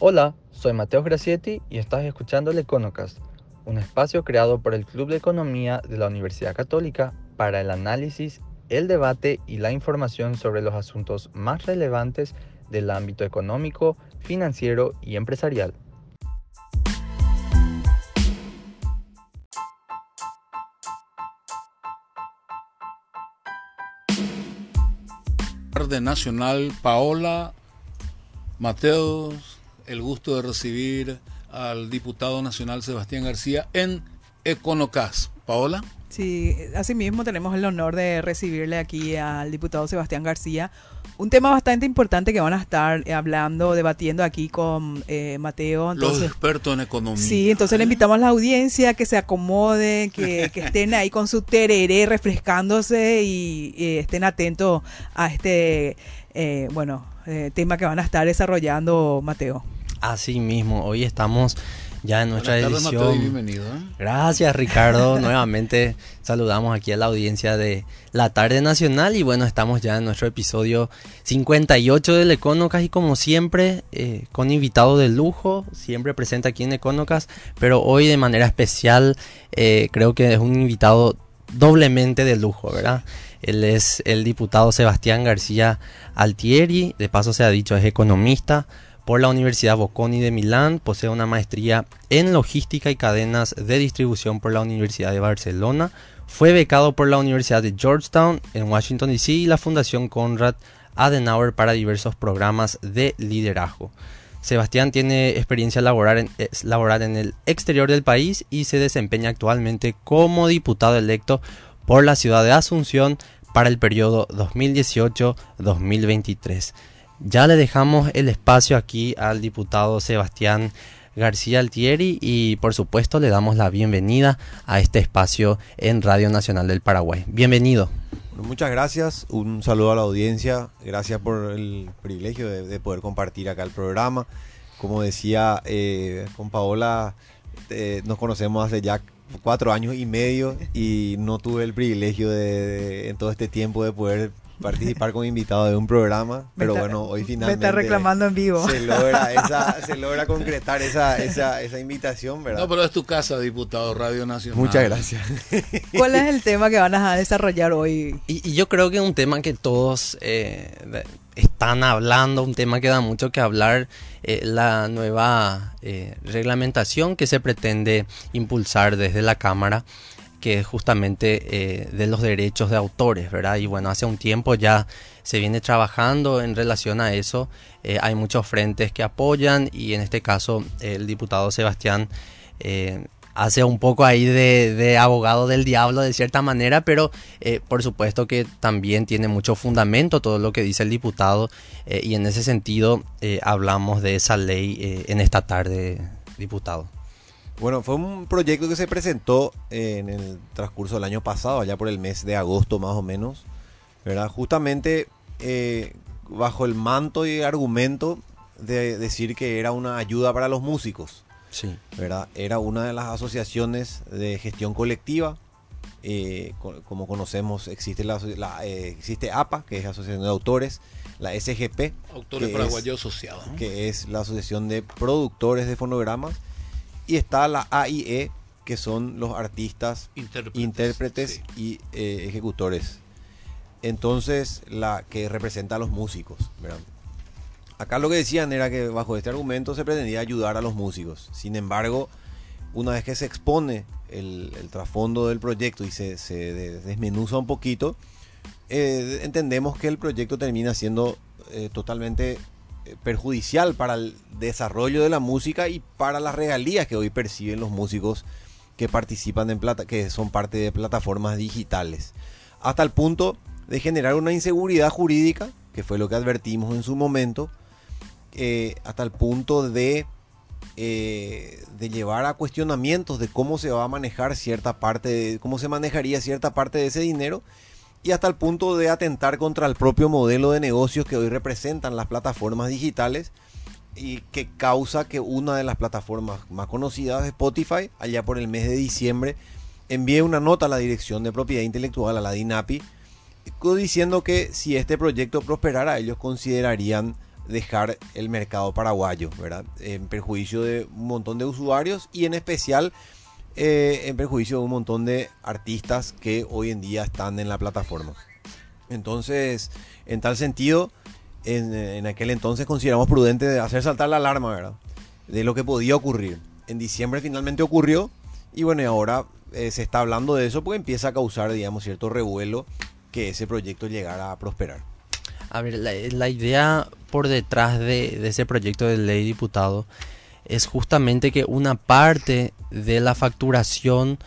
Hola, soy Mateo Gracietti y estás escuchando el Econocast, un espacio creado por el Club de Economía de la Universidad Católica para el análisis, el debate y la información sobre los asuntos más relevantes del ámbito económico, financiero y empresarial. Nacional, Paola Mateos, el gusto de recibir al diputado nacional Sebastián García en Econocas. Paola. Sí, asimismo tenemos el honor de recibirle aquí al diputado Sebastián García. Un tema bastante importante que van a estar hablando, debatiendo aquí con eh, Mateo. Los expertos en economía. Sí, entonces le invitamos a la audiencia que se acomode, que, estén ahí con su tereré refrescándose y, estén atentos a este, eh, bueno, eh, tema que van a estar desarrollando Mateo. Así mismo, hoy estamos ya en nuestra Buenas tardes, edición. bienvenido. ¿eh? Gracias Ricardo, nuevamente saludamos aquí a la audiencia de la tarde nacional y bueno, estamos ya en nuestro episodio 58 del Econocas y como siempre eh, con invitado de lujo, siempre presente aquí en Econocas, pero hoy de manera especial eh, creo que es un invitado doblemente de lujo, ¿verdad? Él es el diputado Sebastián García Altieri, de paso se ha dicho es economista, por la Universidad Bocconi de Milán, posee una maestría en logística y cadenas de distribución por la Universidad de Barcelona, fue becado por la Universidad de Georgetown en Washington DC y la Fundación Conrad Adenauer para diversos programas de liderazgo. Sebastián tiene experiencia laboral en, laboral en el exterior del país y se desempeña actualmente como diputado electo por la ciudad de Asunción para el periodo 2018-2023. Ya le dejamos el espacio aquí al diputado Sebastián García Altieri y por supuesto le damos la bienvenida a este espacio en Radio Nacional del Paraguay. Bienvenido. muchas gracias, un saludo a la audiencia, gracias por el privilegio de, poder compartir acá el programa. Como decía eh, con Paola, eh, nos conocemos hace ya cuatro años y medio y no tuve el privilegio de, en todo este tiempo de poder participar como invitado de un programa, pero bueno, hoy finalmente... Me está reclamando en vivo. Se logra, esa, se logra concretar esa, esa, esa, invitación, ¿verdad? No, pero es tu casa, diputado Radio Nacional. Muchas gracias. ¿Cuál es el tema que van a desarrollar hoy? Y, yo creo que es un tema que todos eh, están hablando, un tema que da mucho que hablar, eh, la nueva eh, reglamentación que se pretende impulsar desde la Cámara que es justamente eh, de los derechos de autores, ¿verdad? Y bueno, hace un tiempo ya se viene trabajando en relación a eso. Eh, hay muchos frentes que apoyan y en este caso el diputado Sebastián eh, hace un poco ahí de, abogado del diablo de cierta manera, pero por supuesto que también tiene mucho fundamento todo lo que dice el diputado y en ese sentido hablamos de esa ley en esta tarde, diputado. Bueno, fue un proyecto que se presentó en el transcurso del año pasado, allá por el mes de agosto más o menos, ¿verdad? Justamente eh, bajo el manto y argumento de decir que era una ayuda para los músicos. Sí. ¿verdad? Era una de las asociaciones de gestión colectiva. Eh, como conocemos, existe, la, eh, existe APA, que es Asociación de Autores, la SGP, Autores Paraguayos Asociados, que es la Asociación de Productores de Fonogramas, y está la AIE, que son los artistas, intérpretes, y eh, ejecutores. Entonces, la que representa a los músicos. Acá lo que decían era que bajo este argumento se pretendía ayudar a los músicos. Sin embargo, una vez que se expone el, trasfondo del proyecto y se, desmenuza un poquito, eh, entendemos que el proyecto termina siendo eh, totalmente perjudicial para el desarrollo de la música y para las regalías que hoy perciben los músicos que participan en plata, que son parte de plataformas digitales. Hasta el punto de generar una inseguridad jurídica, que fue lo que advertimos en su momento, eh, hasta el punto de, eh, de llevar a cuestionamientos de cómo se va a manejar cierta parte, de, cómo se manejaría cierta parte de ese dinero y hasta el punto de atentar contra el propio modelo de negocios que hoy representan las plataformas digitales y que causa que una de las plataformas más conocidas, Spotify, allá por el mes de diciembre, envíe una nota a la Dirección de Propiedad Intelectual, a la DINAPI, diciendo que si este proyecto prosperara, ellos considerarían dejar el mercado paraguayo, ¿verdad? En perjuicio de un montón de usuarios y en especial eh, en perjuicio de un montón de artistas que hoy en día están en la plataforma. Entonces, en tal sentido, en, aquel entonces consideramos prudente hacer saltar la alarma, ¿verdad? De lo que podía ocurrir. En diciembre finalmente ocurrió y bueno, y ahora eh, se está hablando de eso porque empieza a causar, digamos, cierto revuelo que ese proyecto llegara a prosperar. A ver, la, idea por detrás de, ese proyecto de ley diputado es justamente que una parte de la facturación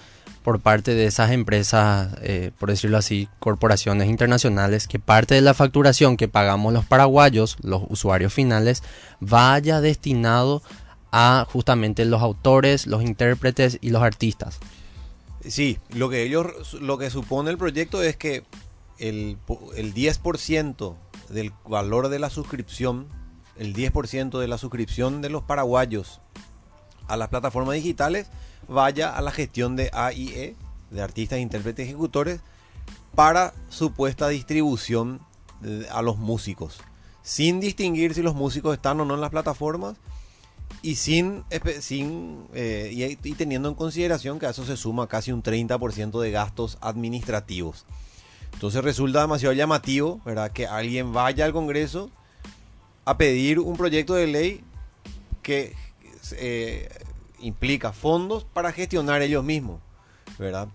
por parte de esas empresas, eh, por decirlo así, corporaciones internacionales, que parte de la facturación que pagamos los paraguayos, los usuarios finales, vaya destinado a justamente los autores, los intérpretes y los artistas. Sí, lo que ellos, lo que supone el proyecto es que el, el 10% del valor de la suscripción, el 10% de la suscripción de los paraguayos a las plataformas digitales vaya a la gestión de AIE, de artistas, intérpretes, ejecutores, para supuesta distribución a los músicos, sin distinguir si los músicos están o no en las plataformas y sin, sin eh, y, teniendo en consideración que a eso se suma casi un 30% de gastos administrativos. Entonces resulta demasiado llamativo, ¿verdad? Que alguien vaya al Congreso a pedir un proyecto de ley que eh, implica fondos para gestionar ellos mismos, ¿verdad?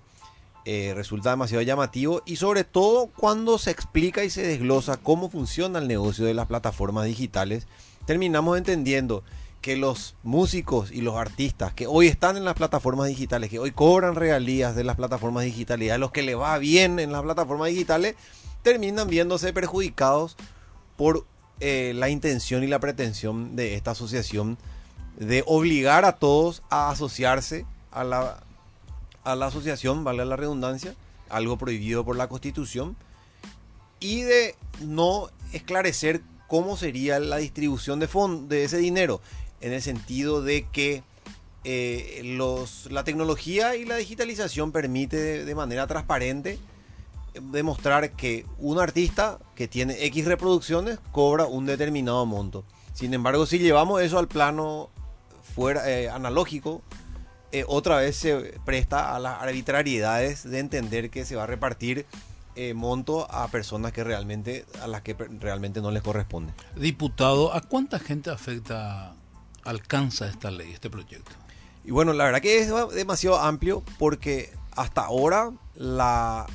Eh, resulta demasiado llamativo y sobre todo cuando se explica y se desglosa cómo funciona el negocio de las plataformas digitales, terminamos entendiendo que los músicos y los artistas que hoy están en las plataformas digitales, que hoy cobran regalías de las plataformas digitales, a los que le va bien en las plataformas digitales, terminan viéndose perjudicados por eh, la intención y la pretensión de esta asociación de obligar a todos a asociarse a la, a la asociación, vale la redundancia, algo prohibido por la constitución, y de no esclarecer cómo sería la distribución de, de ese dinero en el sentido de que eh, los, la tecnología y la digitalización permite de, manera transparente demostrar que un artista que tiene X reproducciones cobra un determinado monto. Sin embargo, si llevamos eso al plano fuera eh, analógico, eh, otra vez se presta a las arbitrariedades de entender que se va a repartir monto a personas que realmente a las que realmente no les corresponde. Diputado, ¿a cuánta gente afecta alcanza esta ley, este proyecto? Y bueno, la verdad que es demasiado amplio porque hasta ahora la,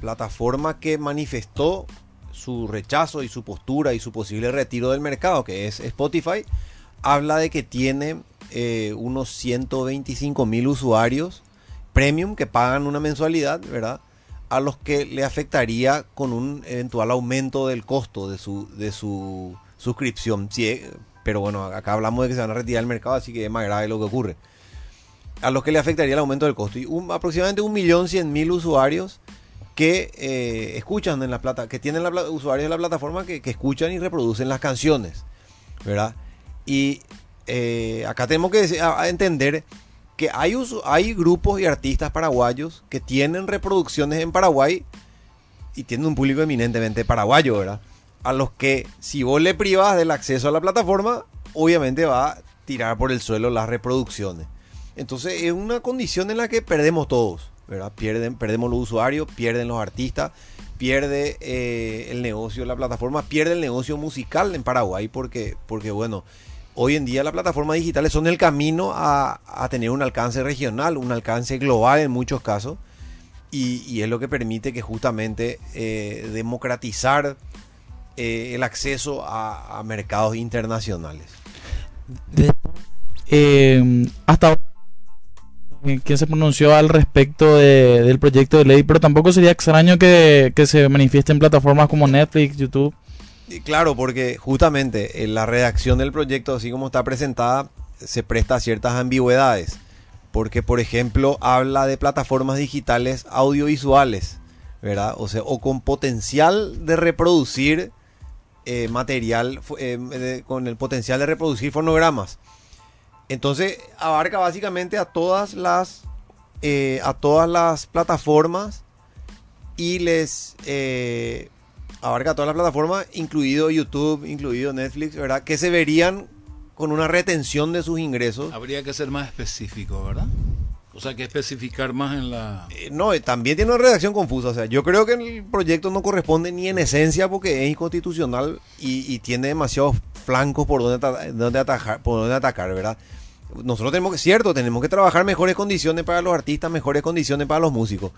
plataforma que manifestó su rechazo y su postura y su posible retiro del mercado, que es Spotify, habla de que tiene eh, unos 125 mil usuarios premium que pagan una mensualidad, ¿verdad? A los que le afectaría con un eventual aumento del costo de su, de su suscripción. Si, pero bueno, acá hablamos de que se van a retirar del mercado, así que es más grave lo que ocurre. A los que le afectaría el aumento del costo. Y un, aproximadamente 1.100.000 usuarios que eh, escuchan en la plata, que tienen la, usuarios de la plataforma que, escuchan y reproducen las canciones, ¿verdad? Y eh, acá tenemos que entender que hay, grupos y artistas paraguayos que tienen reproducciones en Paraguay y tienen un público eminentemente paraguayo, ¿verdad? a los que si vos le privas del acceso a la plataforma, obviamente va a tirar por el suelo las reproducciones. Entonces es una condición en la que perdemos todos, ¿verdad? Pierden, perdemos los usuarios, pierden los artistas, pierde eh, el negocio de la plataforma, pierde el negocio musical en Paraguay porque, porque bueno, hoy en día las plataformas digitales son el camino a, tener un alcance regional, un alcance global en muchos casos. Y, es lo que permite que justamente eh, democratizar eh, el acceso a, mercados internacionales. Eh, hasta que se pronunció al respecto del proyecto de ley, pero tampoco sería extraño que, se manifieste en plataformas como Netflix, YouTube. Claro, porque justamente en la redacción del proyecto, así como está presentada, se presta a ciertas ambigüedades. Porque, por ejemplo, habla de plataformas digitales audiovisuales, ¿verdad? O sea, o con potencial de reproducir eh, material eh, con el potencial de reproducir fonogramas. Entonces abarca básicamente a todas las eh, a todas las plataformas y les abarca todas las plataformas, incluido YouTube, incluido Netflix, ¿verdad? Que se verían con una retención de sus ingresos. Habría que ser más específico, ¿verdad? O sea, que especificar más en la... Eh, no, eh, también tiene una redacción confusa. O sea, yo creo que el proyecto no corresponde ni en esencia porque es inconstitucional y, tiene demasiados flancos por donde, donde, atajar, por donde atacar, ¿verdad? Nosotros tenemos que, cierto, tenemos que trabajar mejores condiciones para los artistas, mejores condiciones para los músicos.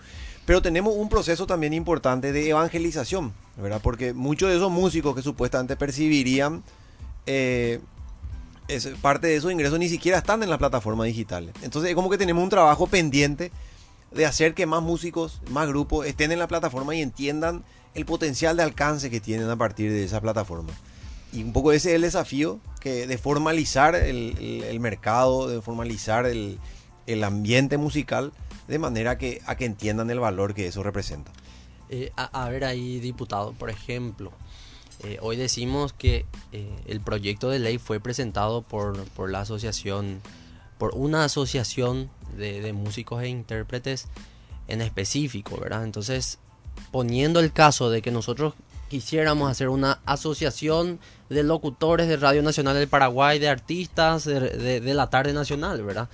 Pero tenemos un proceso también importante de evangelización, ¿verdad? Porque muchos de esos músicos que supuestamente percibirían eh, parte de esos ingresos ni siquiera están en las plataformas digitales. Entonces es como que tenemos un trabajo pendiente de hacer que más músicos, más grupos estén en la plataforma y entiendan el potencial de alcance que tienen a partir de esa plataforma. Y un poco ese es el desafío que de formalizar el, mercado, de formalizar el, ambiente musical de manera que, a que entiendan el valor que eso representa. Eh, a, ver ahí, diputado, por ejemplo, eh, hoy decimos que eh, el proyecto de ley fue presentado por, por la asociación, por una asociación de, de, músicos e intérpretes en específico, ¿verdad? Entonces, poniendo el caso de que nosotros quisiéramos hacer una asociación de locutores de Radio Nacional del Paraguay, de artistas de, la tarde nacional, ¿verdad?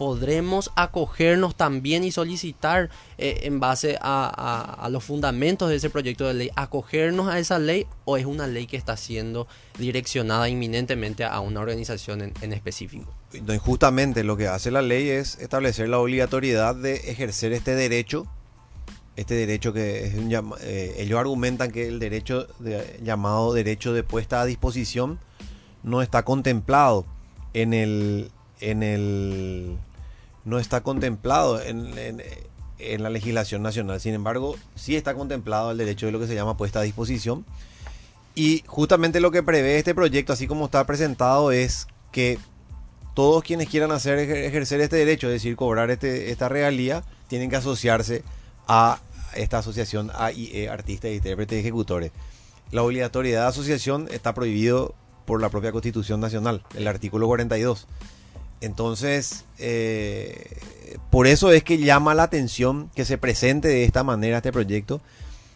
podremos acogernos también y solicitar eh, en base a, los fundamentos de ese proyecto de ley, acogernos a esa ley o es una ley que está siendo direccionada inminentemente a una organización en, específico. Justamente lo que hace la ley es establecer la obligatoriedad de ejercer este derecho, este derecho que es un, eh, ellos argumentan que el derecho de, llamado derecho de puesta a disposición no está contemplado en el en el no está contemplado en, la legislación nacional. Sin embargo, sí está contemplado el derecho de lo que se llama puesta a disposición. Y justamente lo que prevé este proyecto, así como está presentado, es que todos quienes quieran hacer ejercer este derecho, es decir, cobrar este, esta regalía, tienen que asociarse a esta asociación AIE, Artistas, Intérpretes y Ejecutores. La obligatoriedad de asociación está prohibido por la propia Constitución Nacional, el artículo 42. Entonces, eh, por eso es que llama la atención que se presente de esta manera este proyecto,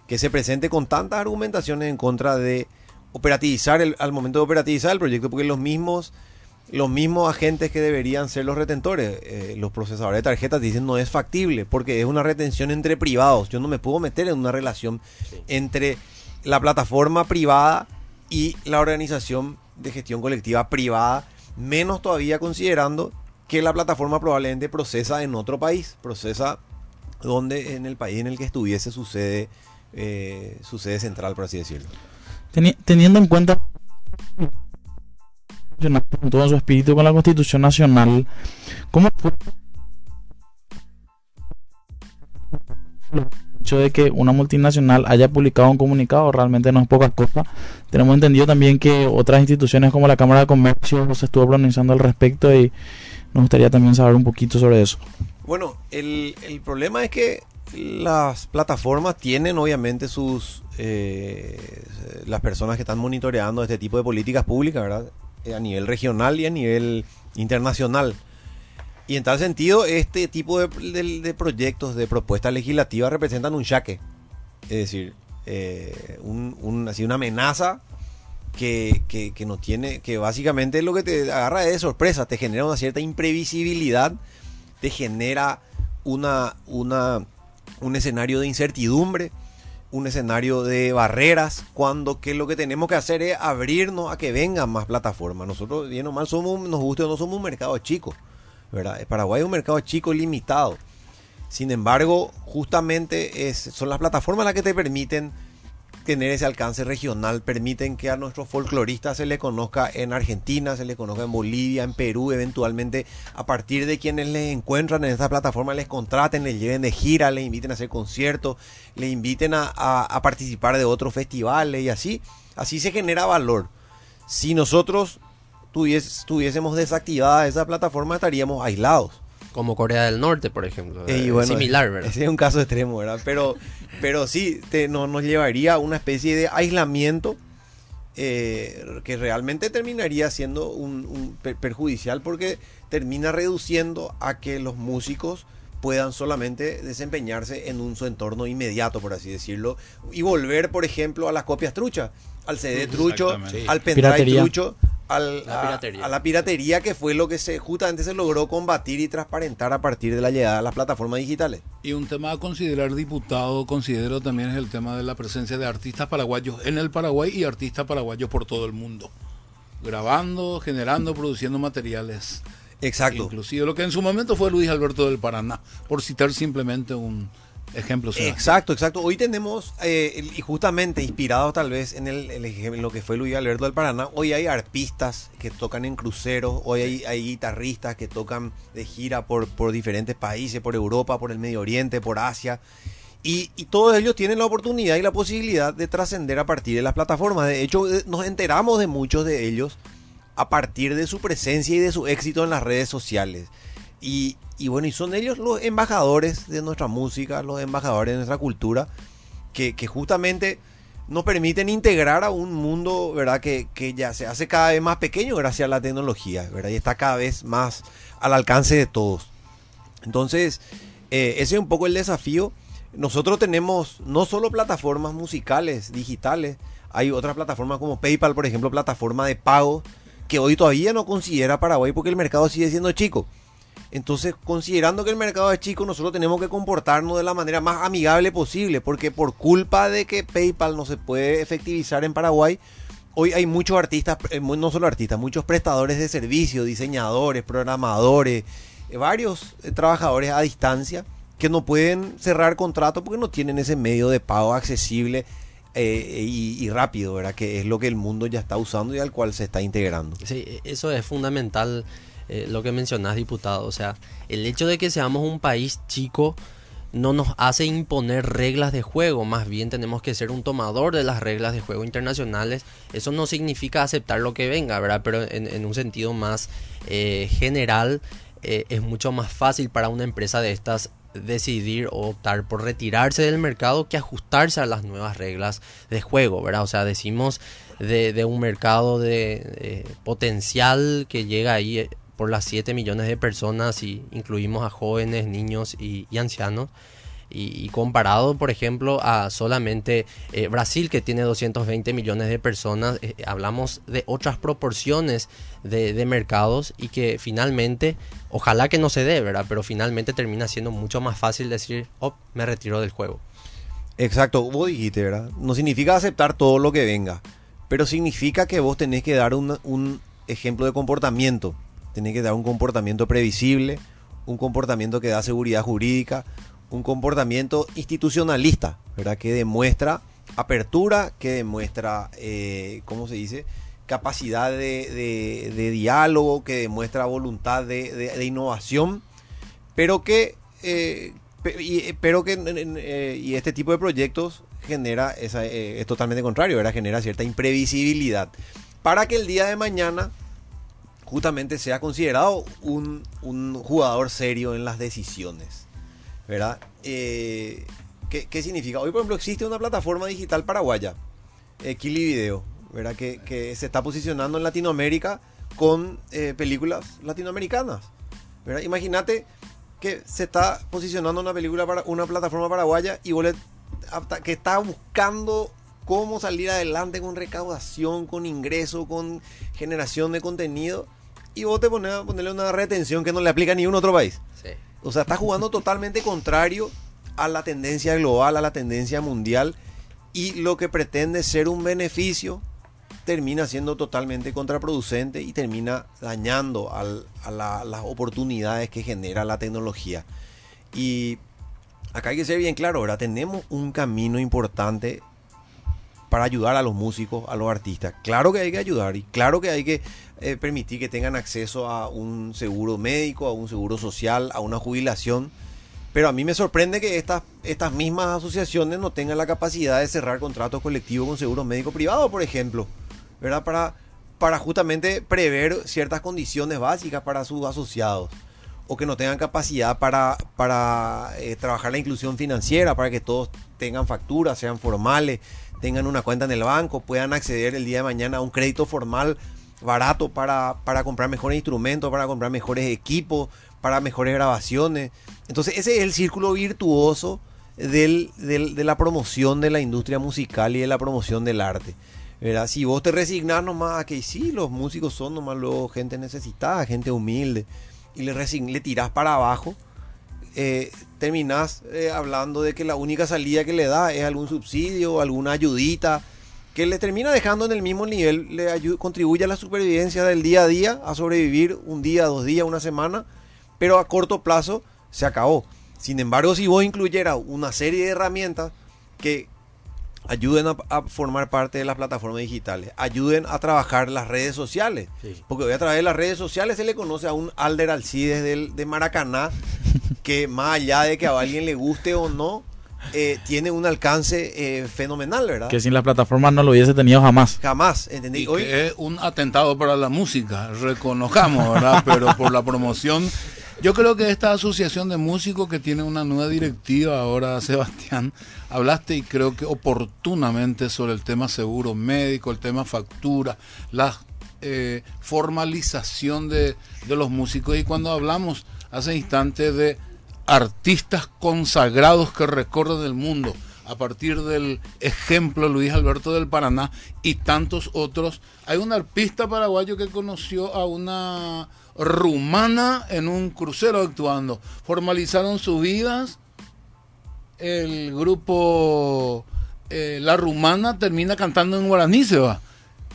que se presente con tantas argumentaciones en contra de operativizar el, al momento de operativizar el proyecto, porque los mismos los mismos agentes que deberían ser los retentores, eh, los procesadores de tarjetas dicen no es factible porque es una retención entre privados. Yo no me puedo meter en una relación entre la plataforma privada y la organización de gestión colectiva privada menos todavía considerando que la plataforma probablemente procesa en otro país, procesa donde en el país en el que estuviese su sede, eh, su sede central, por así decirlo. teniendo en cuenta todo su espíritu con la Constitución Nacional, ¿cómo fue hecho de que una multinacional haya publicado un comunicado realmente no es poca cosa. Tenemos entendido también que otras instituciones como la Cámara de Comercio se estuvo pronunciando al respecto y nos gustaría también saber un poquito sobre eso. Bueno, el, problema es que las plataformas tienen obviamente sus eh, las personas que están monitoreando este tipo de políticas públicas, ¿verdad? A nivel regional y a nivel internacional. Y en tal sentido, este tipo de, proyectos, de propuestas legislativas representan un chaque. Es decir, eh, un, así una amenaza que, que, no tiene, que básicamente lo que te agarra de sorpresa, te genera una cierta imprevisibilidad, te genera una, una, un escenario de incertidumbre, un escenario de barreras, cuando que lo que tenemos que hacer es abrirnos a que vengan más plataformas. Nosotros, bien o mal, somos, nos guste o no, somos un mercado chico. Paraguay es un mercado chico limitado. Sin embargo, justamente es, son las plataformas las que te permiten tener ese alcance regional, permiten que a nuestros folcloristas se les conozca en Argentina, se les conozca en Bolivia, en Perú, eventualmente a partir de quienes les encuentran en esta plataforma, les contraten, les lleven de gira, les inviten a hacer conciertos, les inviten a, a participar de otros festivales y así, así se genera valor. Si nosotros tuviésemos desactivada esa plataforma, estaríamos aislados. Como Corea del Norte, por ejemplo. Similar, ¿verdad? Ese es un caso extremo, ¿verdad? Pero, pero sí, no, nos llevaría a una especie de aislamiento eh, que realmente terminaría siendo un, perjudicial porque termina reduciendo a que los músicos puedan solamente desempeñarse en un su entorno inmediato, por así decirlo, y volver, por ejemplo, a las copias truchas, al CD trucho, al pendrive Piratería. trucho, al- La a- piratería. a la piratería que fue lo que se justamente se logró combatir y transparentar a partir de la llegada a las plataformas digitales. Y un tema a considerar, diputado, considero también es el tema de la presencia de artistas paraguayos en el Paraguay y artistas paraguayos por todo el mundo. Grabando, generando, produciendo materiales. Exacto. Inclusive lo que en su momento fue Luis Alberto del Paraná, por citar simplemente un ejemplo. sea. Exacto, exacto. Hoy tenemos, eh, y justamente inspirados tal vez en, el, en lo que fue Luis Alberto del Paraná, hoy hay arpistas que tocan en cruceros, hoy hay, hay guitarristas que tocan de gira por, por diferentes países, por Europa, por el Medio Oriente, por Asia. Y, y todos ellos tienen la oportunidad y la posibilidad de trascender a partir de las plataformas. De hecho, eh, nos enteramos de muchos de ellos a partir de su presencia y de su éxito en las redes sociales. Y, bueno, y son ellos los embajadores de nuestra música, los embajadores de nuestra cultura, que, que justamente nos permiten integrar a un mundo, ¿verdad? Que, que ya se hace cada vez más pequeño gracias a la tecnología, ¿verdad? Y está cada vez más al alcance de todos. Entonces, eh, ese es un poco el desafío. Nosotros tenemos no solo plataformas musicales, digitales, hay otras plataformas como PayPal, por ejemplo, plataforma de pago, que hoy todavía no considera Paraguay porque el mercado sigue siendo chico. Entonces, considerando que el mercado es chico, nosotros tenemos que comportarnos de la manera más amigable posible, porque por culpa de que PayPal no se puede efectivizar en Paraguay, hoy hay muchos artistas, eh, no solo artistas, muchos prestadores de servicios, diseñadores, programadores, eh, varios eh, trabajadores a distancia que no pueden cerrar contrato porque no tienen ese medio de pago accesible y, y rápido, ¿verdad? Que es lo que el mundo ya está usando y al cual se está integrando. Sí, eso es fundamental eh, lo que mencionás, diputado. O sea, el hecho de que seamos un país chico no nos hace imponer reglas de juego, más bien tenemos que ser un tomador de las reglas de juego internacionales. Eso no significa aceptar lo que venga, ¿verdad? Pero en, un sentido más eh, general, eh, es mucho más fácil para una empresa de estas decidir o optar por retirarse del mercado que ajustarse a las nuevas reglas de juego, ¿verdad? O sea, decimos de, un mercado de potencial que llega ahí por las 7 millones de personas y incluimos a jóvenes, niños y, ancianos. Y, comparado, por ejemplo, a solamente eh, Brasil, que tiene 220 millones de personas, eh, hablamos de otras proporciones de, mercados y que finalmente, ojalá que no se dé, ¿verdad? Pero finalmente termina siendo mucho más fácil decir, oh, me retiro del juego. Exacto, vos dijiste, ¿verdad? No significa aceptar todo lo que venga, pero significa que vos tenés que dar un ejemplo de comportamiento. Tenés que dar un comportamiento previsible, un comportamiento que da seguridad jurídica, un comportamiento institucionalista, ¿verdad? Que demuestra apertura, que demuestra, eh, ¿cómo se dice? Capacidad de, diálogo, que demuestra voluntad de, innovación, pero que, eh, y, pero que eh, y este tipo de proyectos genera, esa, eh, es totalmente contrario, ¿verdad? Genera cierta imprevisibilidad. Para que el día de mañana justamente sea considerado un, un jugador serio en las decisiones. ¿Verdad? Eh, ¿qué, qué significa? Hoy, por ejemplo, existe una plataforma digital paraguaya, eh, Kili Video, ¿verdad? Que, que se está posicionando en Latinoamérica con eh, películas latinoamericanas. Imagínate que se está posicionando una película para una plataforma paraguaya y vos que está buscando cómo salir adelante con recaudación, con ingreso, con generación de contenido y vos te pones a ponerle una retención que no le aplica a ningún otro país. Sí. O sea, está jugando totalmente contrario a la tendencia global, a la tendencia mundial y lo que pretende ser un beneficio termina siendo totalmente contraproducente y termina dañando al- a la- las oportunidades que genera la tecnología. Y acá hay que ser bien claro, ahora tenemos un camino importante para ayudar a los músicos, a los artistas. Claro que hay que ayudar y claro que hay que eh, permitir que tengan acceso a un seguro médico, a un seguro social, a una jubilación. Pero a mí me sorprende que estas, estas mismas asociaciones no tengan la capacidad de cerrar contratos colectivos con seguros médicos privados, por ejemplo, ¿verdad? Para, para justamente prever ciertas condiciones básicas para sus asociados. O que no tengan capacidad para, para eh, trabajar la inclusión financiera, para que todos tengan facturas, sean formales, tengan una cuenta en el banco, puedan acceder el día de mañana a un crédito formal barato para, para comprar mejores instrumentos, para comprar mejores equipos, para mejores grabaciones. Entonces ese es el círculo virtuoso del, de la promoción de la industria musical y de la promoción del arte. ¿verdad? Si vos te resignás nomás a que sí, los músicos son nomás luego gente necesitada, gente humilde, y le, le tirás para abajo, eh, terminás eh, hablando de que la única salida que le da es algún subsidio, alguna ayudita, que le termina dejando en el mismo nivel, le contribuye a la supervivencia del día a día, a sobrevivir un día, dos días, una semana, pero a corto plazo se acabó. Sin embargo, si vos incluyeras una serie de herramientas que ayuden a, formar parte de las plataformas digitales, ayuden a trabajar las redes sociales, porque hoy a través de las redes sociales se le conoce a un Alder Alcides del, de Maracaná, que más allá de que a alguien le guste o no, eh, tiene un alcance eh, fenomenal, ¿verdad? Que sin las plataformas no lo hubiese tenido jamás. Jamás, ¿entendí? Hoy... es un atentado para la música, reconozcamos, ¿verdad? Pero por la promoción yo creo que esta asociación de músicos que tiene una nueva directiva ahora, Sebastián, hablaste y creo que oportunamente sobre el tema seguro médico, el tema factura, la eh, formalización de, de los músicos. Y cuando hablamos hace instantes de artistas consagrados que recorren el mundo, a partir del ejemplo Luis Alberto del Paraná y tantos otros. Hay un artista paraguayo que conoció a una rumana en un crucero actuando. Formalizaron sus vidas. El grupo eh, La Rumana termina cantando en guaraní, se va.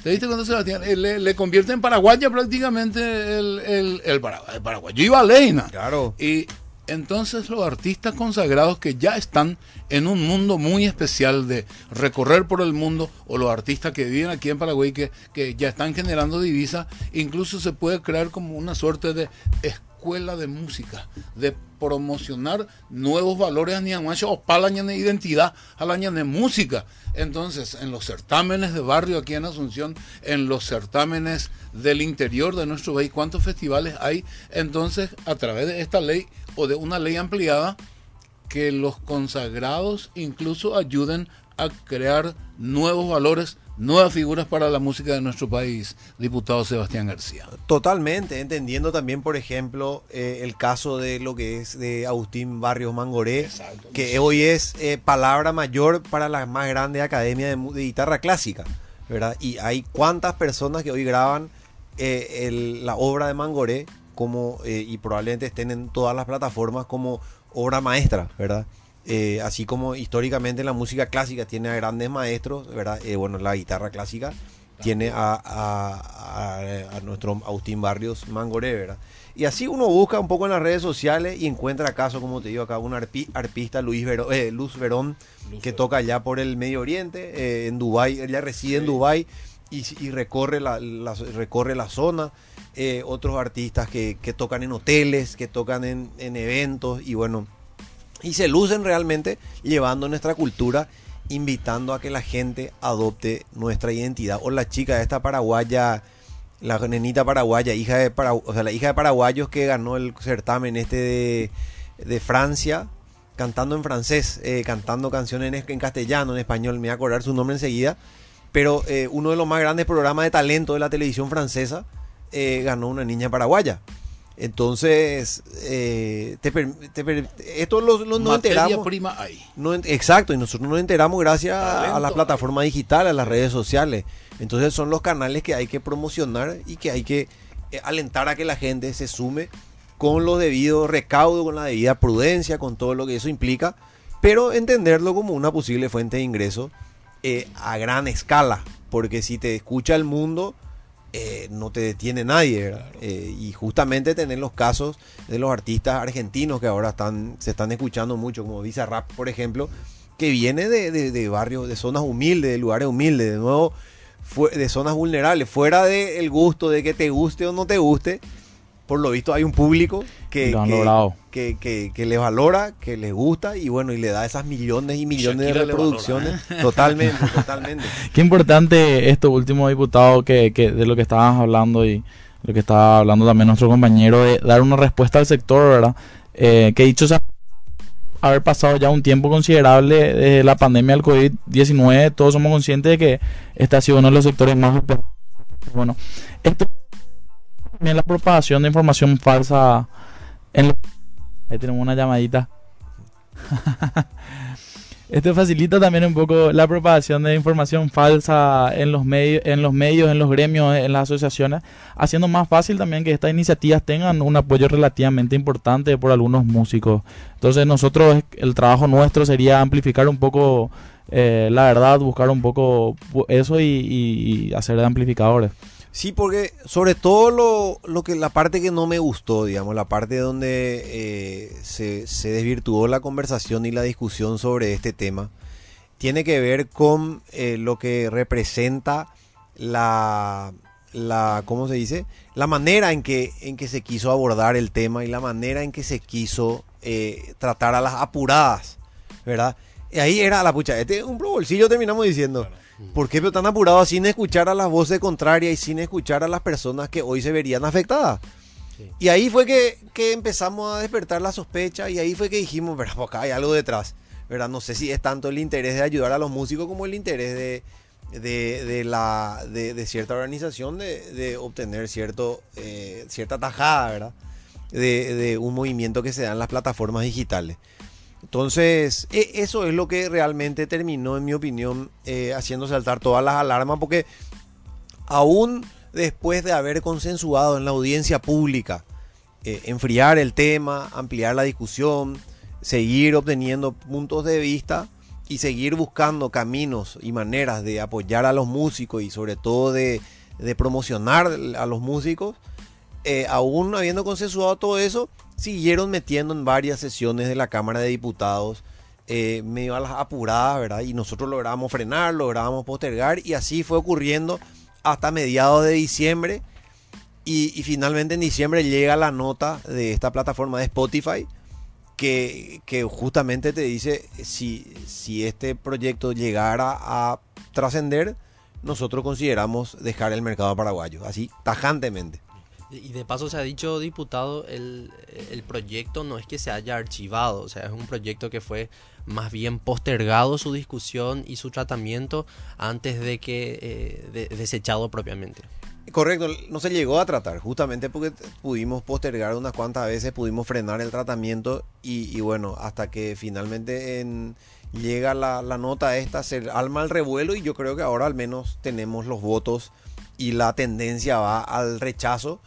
¿Te viste cuando Sebastián? Eh, le, le, convierte en paraguaya prácticamente el, el, el, paraguayo y Baleina. Claro. Y entonces los artistas consagrados que ya están en un mundo muy especial de recorrer por el mundo, o los artistas que viven aquí en Paraguay que, que ya están generando divisas, incluso se puede crear como una suerte de escuela de música, de promocionar nuevos valores a Niamacho o para la identidad a la música. Entonces, en los certámenes de barrio aquí en Asunción, en los certámenes del interior de nuestro país, ¿cuántos festivales hay? Entonces, a través de esta ley o de una ley ampliada, que los consagrados incluso ayuden a crear nuevos valores nuevas figuras para la música de nuestro país, diputado Sebastián García. Totalmente, entendiendo también, por ejemplo, eh, el caso de lo que es de Agustín Barrios Mangoré, que hoy es eh, palabra mayor para la más grande academia de, guitarra clásica, ¿verdad? Y hay cuántas personas que hoy graban eh, la obra de Mangoré como y probablemente estén en todas las plataformas como obra maestra, ¿verdad? Eh, así como históricamente la música clásica tiene a grandes maestros, ¿verdad? Eh, bueno, la guitarra clásica tiene a, nuestro Agustín Barrios Mangoré, ¿verdad? Y así uno busca un poco en las redes sociales y encuentra acaso, como te digo acá, un arpista, Luis eh, Luz Verón, que toca allá por el Medio Oriente, en Dubái, ella reside en Dubái y, recorre, la, recorre la zona. otros artistas que, tocan en hoteles, que tocan en, en eventos y bueno, y se lucen realmente llevando nuestra cultura, invitando a que la gente adopte nuestra identidad. O la chica esta paraguaya, la nenita paraguaya, hija de o sea, la hija de paraguayos que ganó el certamen este de, Francia, cantando en francés, eh, cantando canciones en, castellano, en español, me voy a acordar su nombre enseguida. Pero eh, uno de los más grandes programas de talento de la televisión francesa eh, ganó una niña paraguaya. Entonces, eh, esto lo, lo nos enteramos. prima hay. No, exacto, y nosotros nos enteramos gracias a la plataforma digital, a las redes sociales. Entonces son los canales que hay que promocionar y que hay que eh, alentar a que la gente se sume con lo debido recaudo, con la debida prudencia, con todo lo que eso implica, pero entenderlo como una posible fuente de ingreso eh, a gran escala, porque si te escucha el mundo, eh, no te detiene nadie. Eh, y justamente tener los casos de los artistas argentinos que ahora están, se están escuchando mucho, como Visa Rap, por ejemplo, que viene de, de, barrios, de zonas humildes, de lugares humildes, de nuevo, de zonas vulnerables, fuera del gusto de que te guste o no te guste, por lo visto hay un público que, que, que, que, le valora, que le gusta y bueno, y le da esas millones y millones de reproducciones. Totalmente, totalmente. Qué importante esto último diputado que, que de lo que estabas hablando y lo que estaba hablando también nuestro compañero de dar una respuesta al sector, ¿verdad? Eh, que dicho sea haber pasado ya un tiempo considerable de la pandemia del COVID-19, todos somos conscientes de que este ha sido uno de los sectores más bueno, esto también la propagación de información falsa Ahí tenemos una llamadita. Esto facilita también un poco la propagación de información falsa en los medios, en los medios, en los gremios, en las asociaciones, haciendo más fácil también que estas iniciativas tengan un apoyo relativamente importante por algunos músicos. Entonces nosotros el trabajo nuestro sería amplificar un poco eh, la verdad, buscar un poco eso y, y hacer de amplificadores. Sí, porque sobre todo lo, lo, que la parte que no me gustó, digamos, la parte donde eh, se, se, desvirtuó la conversación y la discusión sobre este tema, tiene que ver con eh, lo que representa la, la, ¿cómo se dice? La manera en que, en que se quiso abordar el tema y la manera en que se quiso eh, tratar a las apuradas, ¿verdad? Y ahí era la pucha, este un bolsillo terminamos diciendo. ¿Por qué tan apurado sin escuchar a las voces contrarias y sin escuchar a las personas que hoy se verían afectadas? Y ahí fue que, empezamos a despertar la sospecha y ahí fue que dijimos, pero pues acá hay algo detrás. ¿verdad? No sé si es tanto el interés de ayudar a los músicos como el interés de, de, la, de, cierta organización de, obtener cierto, eh, cierta tajada, ¿verdad? De, un movimiento que se da en las plataformas digitales. Entonces, e, eso es lo que realmente terminó, en mi opinión, eh, haciendo saltar todas las alarmas, porque aún después de haber consensuado en la audiencia pública, eh, enfriar el tema, ampliar la discusión, seguir obteniendo puntos de vista y seguir buscando caminos y maneras de apoyar a los músicos y sobre todo de, promocionar a los músicos, eh, aún habiendo consensuado todo eso, siguieron metiendo en varias sesiones de la Cámara de Diputados, eh, medio a las apuradas, ¿verdad? Y nosotros logramos frenar, logramos postergar y así fue ocurriendo hasta mediados de diciembre. Y, finalmente en diciembre llega la nota de esta plataforma de Spotify que, justamente te dice si, si este proyecto llegara a trascender, nosotros consideramos dejar el mercado paraguayo, así tajantemente. Y de paso se ha dicho, diputado, el, proyecto no es que se haya archivado, o sea, es un proyecto que fue más bien postergado su discusión y su tratamiento antes de que eh, desechado propiamente. Correcto, no se llegó a tratar, justamente porque pudimos postergar unas cuantas veces, pudimos frenar el tratamiento y, bueno, hasta que finalmente llega la, la, nota esta, se alma el revuelo y yo creo que ahora al menos tenemos los votos y la tendencia va al rechazo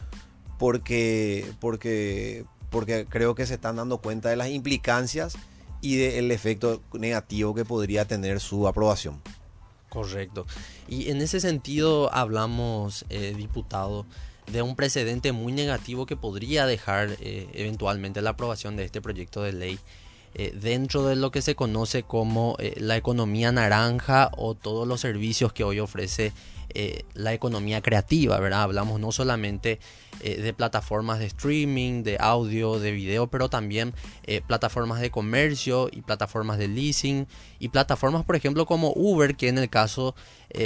porque, porque, porque creo que se están dando cuenta de las implicancias y del efecto negativo que podría tener su aprobación. Correcto. Y en ese sentido hablamos, eh, diputado, de un precedente muy negativo que podría dejar eh, eventualmente la aprobación de este proyecto de ley eh, dentro de lo que se conoce como la economía naranja o todos los servicios que hoy ofrece eh, la economía creativa, ¿verdad? Hablamos no solamente eh, de plataformas de streaming, de audio, de video, pero también eh, plataformas de comercio y plataformas de leasing y plataformas, por ejemplo, como Uber, que en el caso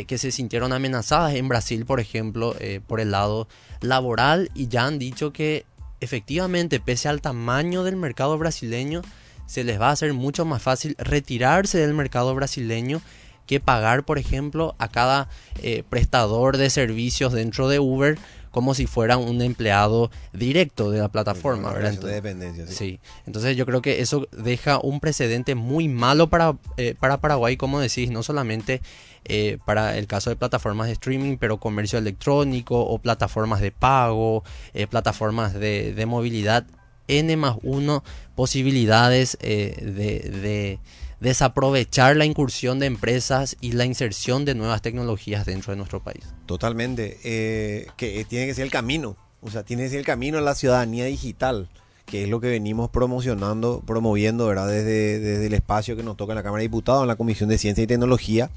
que se sintieron amenazadas en Brasil, por ejemplo, por el lado laboral y ya han dicho que efectivamente, pese al tamaño del mercado brasileño, se les va a hacer mucho más fácil retirarse del mercado brasileño que pagar, por ejemplo, a cada eh, prestador de servicios dentro de Uber como si fuera un empleado directo de la plataforma. Entonces, de dependencia, sí. Entonces yo creo que eso deja un precedente muy malo para, eh, para Paraguay, como decís, no solamente eh, para el caso de plataformas de streaming, pero comercio electrónico o plataformas de pago, plataformas de, de, movilidad, N más uno posibilidades de desaprovechar la incursión de empresas y la inserción de nuevas tecnologías dentro de nuestro país. Totalmente, eh, que tiene que ser el camino, o sea, tiene que ser el camino a la ciudadanía digital, que es lo que venimos promocionando, promoviendo, ¿verdad? Desde, desde el espacio que nos toca en la Cámara de Diputados, en la Comisión de Ciencia y Tecnología,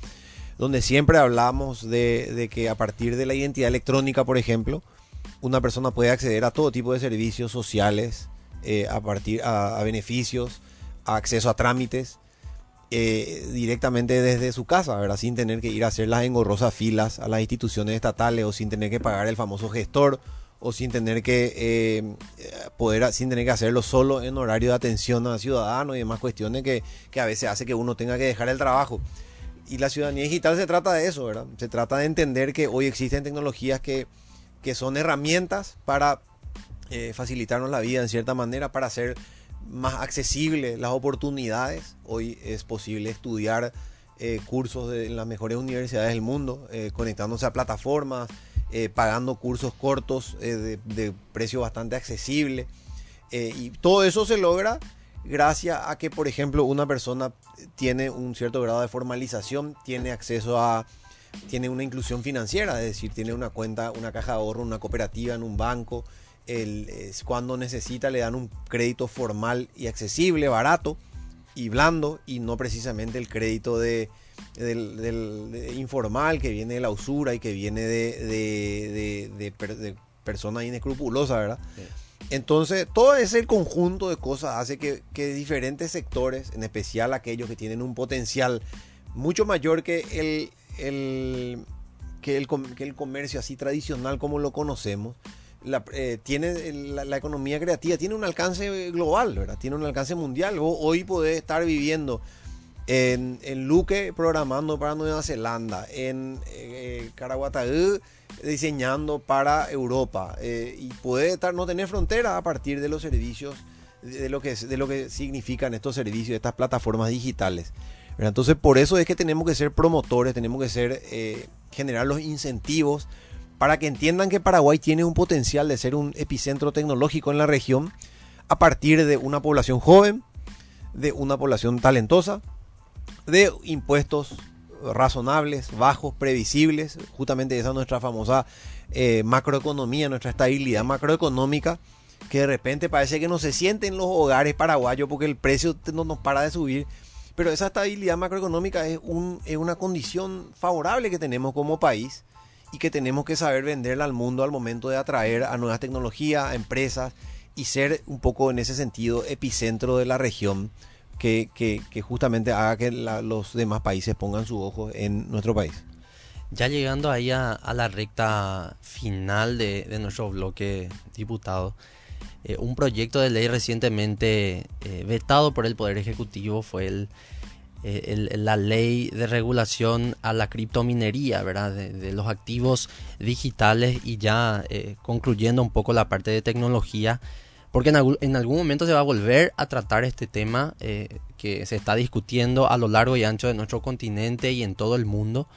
donde siempre hablamos de, que a partir de la identidad electrónica, por ejemplo, una persona puede acceder a todo tipo de servicios sociales, eh, a partir a, beneficios, a acceso a trámites, eh, directamente desde su casa, ¿verdad? Sin tener que ir a hacer las engorrosas filas a las instituciones estatales o sin tener que pagar el famoso gestor o sin tener que eh, poder, sin tener que hacerlo solo en horario de atención a ciudadanos y demás cuestiones que, que a veces hace que uno tenga que dejar el trabajo. Y la ciudadanía digital se trata de eso, ¿verdad? Se trata de entender que hoy existen tecnologías que, que son herramientas para eh, facilitarnos la vida en cierta manera para hacer más accesibles las oportunidades. Hoy es posible estudiar eh, cursos de, en las mejores universidades del mundo, eh, conectándose a plataformas, pagando cursos cortos de, de, precio bastante accesible. y todo eso se logra gracias a que, por ejemplo, una persona tiene un cierto grado de formalización, tiene acceso a tiene una inclusión financiera, es decir, tiene una cuenta, una caja de ahorro, una cooperativa en un banco, cuando necesita le dan un crédito formal y accesible, barato y blando y no precisamente el crédito de, del, informal que viene de la usura y que viene de, de, personas inescrupulosas, ¿verdad? Entonces, todo ese conjunto de cosas hace que, que, diferentes sectores, en especial aquellos que tienen un potencial mucho mayor que el, el, que el, que el comercio así tradicional como lo conocemos, la, eh, tiene la, economía creativa tiene un alcance global, ¿verdad? Tiene un alcance mundial. hoy podés estar viviendo en, Luque programando para Nueva Zelanda, en eh, diseñando para Europa eh, y puede estar no tener frontera a partir de los servicios de lo que de lo que significan estos servicios, estas plataformas digitales. Entonces por eso es que tenemos que ser promotores, tenemos que ser eh, generar los incentivos para que entiendan que Paraguay tiene un potencial de ser un epicentro tecnológico en la región a partir de una población joven, de una población talentosa, de impuestos razonables, bajos, previsibles, justamente esa es nuestra famosa eh, macroeconomía, nuestra estabilidad macroeconómica, que de repente parece que no se siente en los hogares paraguayos porque el precio no nos para de subir, pero esa estabilidad macroeconómica es, un, es una condición favorable que tenemos como país y que tenemos que saber venderla al mundo al momento de atraer a nuevas tecnologías, a empresas y ser un poco en ese sentido epicentro de la región que, justamente haga que los demás países pongan su ojo en nuestro país. Ya llegando ahí a, la recta final de, nuestro bloque diputado, eh, un proyecto de ley recientemente eh, vetado por el Poder Ejecutivo fue el eh, la ley de regulación a la criptominería, ¿verdad? De, los activos digitales y ya eh, concluyendo un poco la parte de tecnología, porque en, algún momento se va a volver a tratar este tema eh, que se está discutiendo a lo largo y ancho de nuestro continente y en todo el mundo,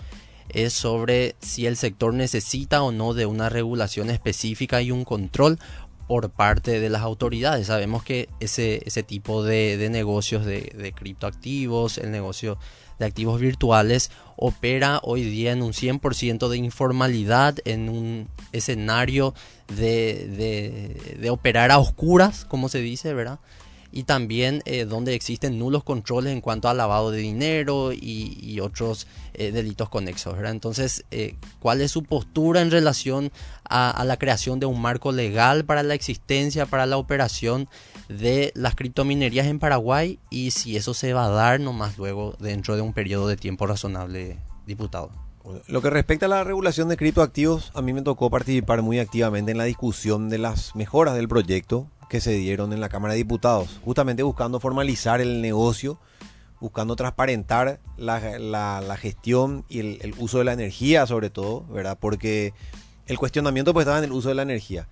es sobre si el sector necesita o no de una regulación específica y un control por parte de las autoridades. Sabemos que ese, ese tipo de, negocios de, criptoactivos, el negocio de activos virtuales, opera hoy día en un 100% de informalidad, en un escenario de, de, operar a oscuras, como se dice, ¿verdad? Y también eh, donde existen nulos controles en cuanto al lavado de dinero y, otros eh, delitos conexos. Entonces, eh, ¿cuál es su postura en relación a, la creación de un marco legal para la existencia, para la operación de las criptominerías en Paraguay y si eso se va a dar nomás luego dentro de un periodo de tiempo razonable, diputado? Lo que respecta a la regulación de criptoactivos, a mí me tocó participar muy activamente en la discusión de las mejoras del proyecto que se dieron en la Cámara de Diputados, justamente buscando formalizar el negocio, buscando transparentar la, gestión y el, uso de la energía sobre todo, ¿verdad? Porque el cuestionamiento pues estaba en el uso de la energía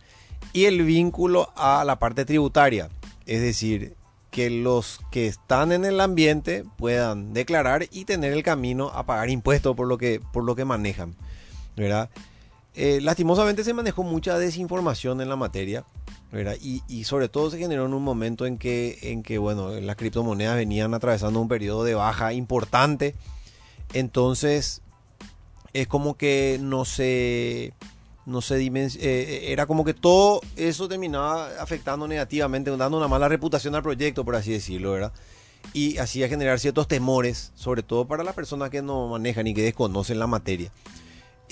y el vínculo a la parte tributaria, es decir, que los que están en el ambiente puedan declarar y tener el camino a pagar impuestos por lo que, por lo que manejan, ¿verdad? Eh, lastimosamente se manejó mucha desinformación en la materia y, sobre todo se generó en un momento en que, en que, bueno, las criptomonedas venían atravesando un periodo de baja importante. Entonces, es como que no se, no se eh, era como que todo eso terminaba afectando negativamente, dando una mala reputación al proyecto, por así decirlo, ¿verdad? Y hacía generar ciertos temores, sobre todo para las personas que no manejan y que desconocen la materia.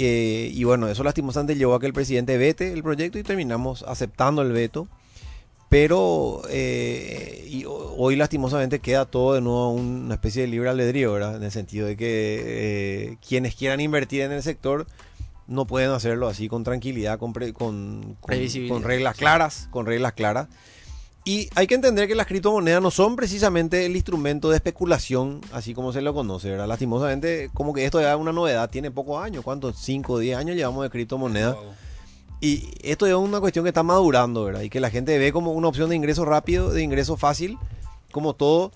Eh, y bueno, eso lastimosamente llevó a que el presidente vete el proyecto y terminamos aceptando el veto. Pero eh, y hoy lastimosamente queda todo de nuevo una especie de libre albedrío, ¿verdad? En el sentido de que eh, quienes quieran invertir en el sector no pueden hacerlo así con tranquilidad, con, con, con reglas claras, con reglas claras. Y hay que entender que las criptomonedas no son precisamente el instrumento de especulación, así como se lo conoce, ¿verdad? Lastimosamente, como que esto ya es una novedad, tiene pocos años, ¿cuántos? 5 o 10 años llevamos de criptomonedas. Y esto es una cuestión que está madurando, ¿verdad? Y que la gente ve como una opción de ingreso rápido, de ingreso fácil, como todo,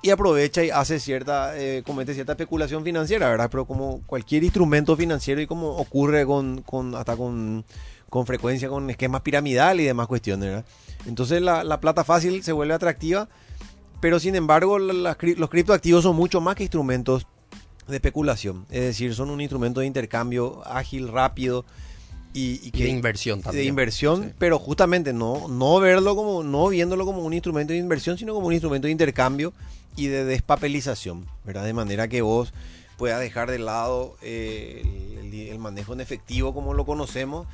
y aprovecha y hace cierta, eh, comete cierta especulación financiera, ¿verdad? Pero como cualquier instrumento financiero y como ocurre con, con hasta con, con, frecuencia con esquemas piramidales y demás cuestiones, ¿verdad? Entonces la, la plata fácil se vuelve atractiva, pero sin embargo los criptoactivos son mucho más que instrumentos de especulación, es decir, son un instrumento de intercambio ágil, rápido, y, que, de inversión también. De inversión, pero justamente no, no verlo como, no viéndolo como un instrumento de inversión, sino como un instrumento de intercambio y de despapelización, ¿verdad? De manera que vos puedas dejar de lado eh, el, manejo en efectivo como lo conocemos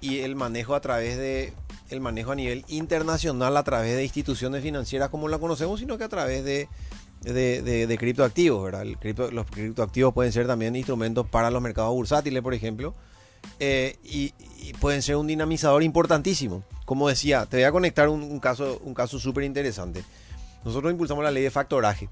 y el manejo a través de el manejo a nivel internacional a través de instituciones financieras como la conocemos, sino que a través de, de, criptoactivos, ¿verdad? los criptoactivos pueden ser también instrumentos para los mercados bursátiles, por ejemplo, eh, y, pueden ser un dinamizador importantísimo. Como decía, te voy a conectar un, caso un caso súper interesante. Nosotros impulsamos la ley de factoraje.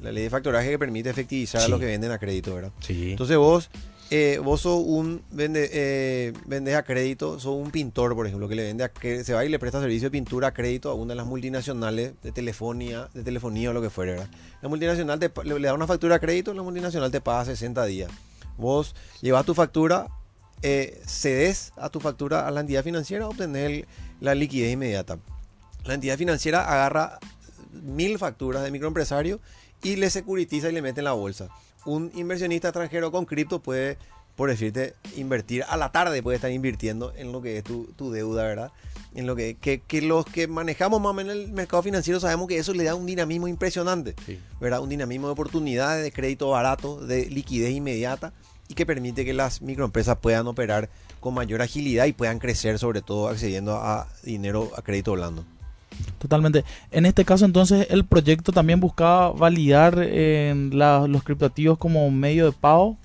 La ley de factoraje que permite efectivizar a los que venden a crédito, ¿verdad? Sí. Entonces vos, eh, vos sos un vende, eh, a crédito, sos un pintor, por ejemplo, que le vende a, que se va y le presta servicio de pintura a crédito a una de las multinacionales de telefonía, de telefonía o lo que fuera, ¿verdad? La multinacional le da una factura a crédito, la multinacional te paga 60 días. Vos llevas tu factura eh, cedes a tu factura a la entidad financiera, obtener la liquidez inmediata. La entidad financiera agarra mil facturas de microempresario y le securitiza y le mete en la bolsa. Un inversionista extranjero con cripto puede, por decirte, invertir a la tarde, puede estar invirtiendo en lo que es tu, deuda, ¿verdad? En lo que, que, los que manejamos más o menos el mercado financiero sabemos que eso le da un dinamismo impresionante, ¿verdad? Un dinamismo de oportunidades, de crédito barato, de liquidez inmediata y que permite que las microempresas puedan operar con mayor agilidad y puedan crecer, sobre todo accediendo a dinero a crédito blando. Totalmente. En este caso, entonces, el proyecto también buscaba validar los criptoactivos como medio de pago.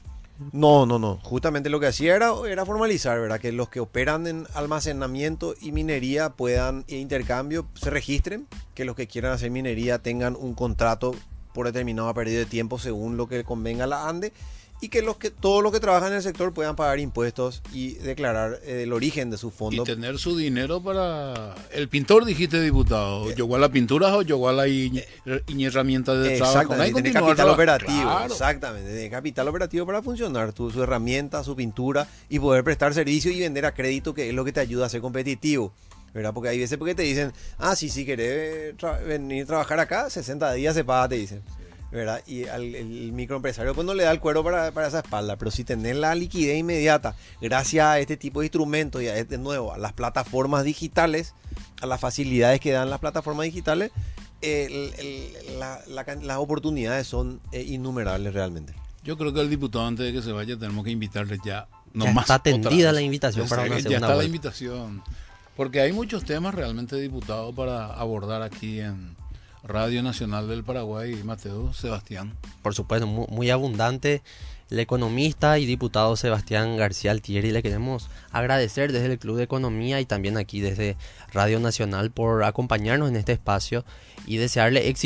No, no, no. Justamente lo que hacía era, era formalizar, ¿verdad? Que los que operan en almacenamiento y minería puedan, e intercambio, se registren. Que los que quieran hacer minería tengan un contrato por determinado periodo de tiempo según lo que convenga la ANDE y que los que todos los que trabajan en el sector puedan pagar impuestos y declarar eh, el origen de su fondo. Y tener su dinero para el pintor dijiste diputado, llegó a la pintura o llegó a la herramienta de trabajo. Exactamente, tiene capital operativo, exactamente, tiene capital operativo para funcionar tu, su herramienta, su pintura y poder prestar servicio y vender a crédito que es lo que te ayuda a ser competitivo. ¿Verdad? Porque hay veces porque te dicen, ah, sí, sí, querés venir a trabajar acá, 60 días se paga, te dicen. ¿verdad? Y al, el microempresario pues no le da el cuero para, esa espalda, pero si tener la liquidez inmediata, gracias a este tipo de instrumentos y a este nuevo, a las plataformas digitales, a las facilidades que dan las plataformas digitales, las oportunidades son eh, innumerables realmente. Yo creo que el diputado antes de que se vaya tenemos que invitarle ya. No ya está atendida la invitación para una Ya está la invitación. Porque hay muchos temas realmente, diputado, para abordar aquí en, Radio Nacional del Paraguay, Mateo Sebastián. Por supuesto, muy, abundante. El economista y diputado Sebastián García Altieri le queremos agradecer desde el Club de Economía y también aquí desde Radio Nacional por acompañarnos en este espacio y desearle éxito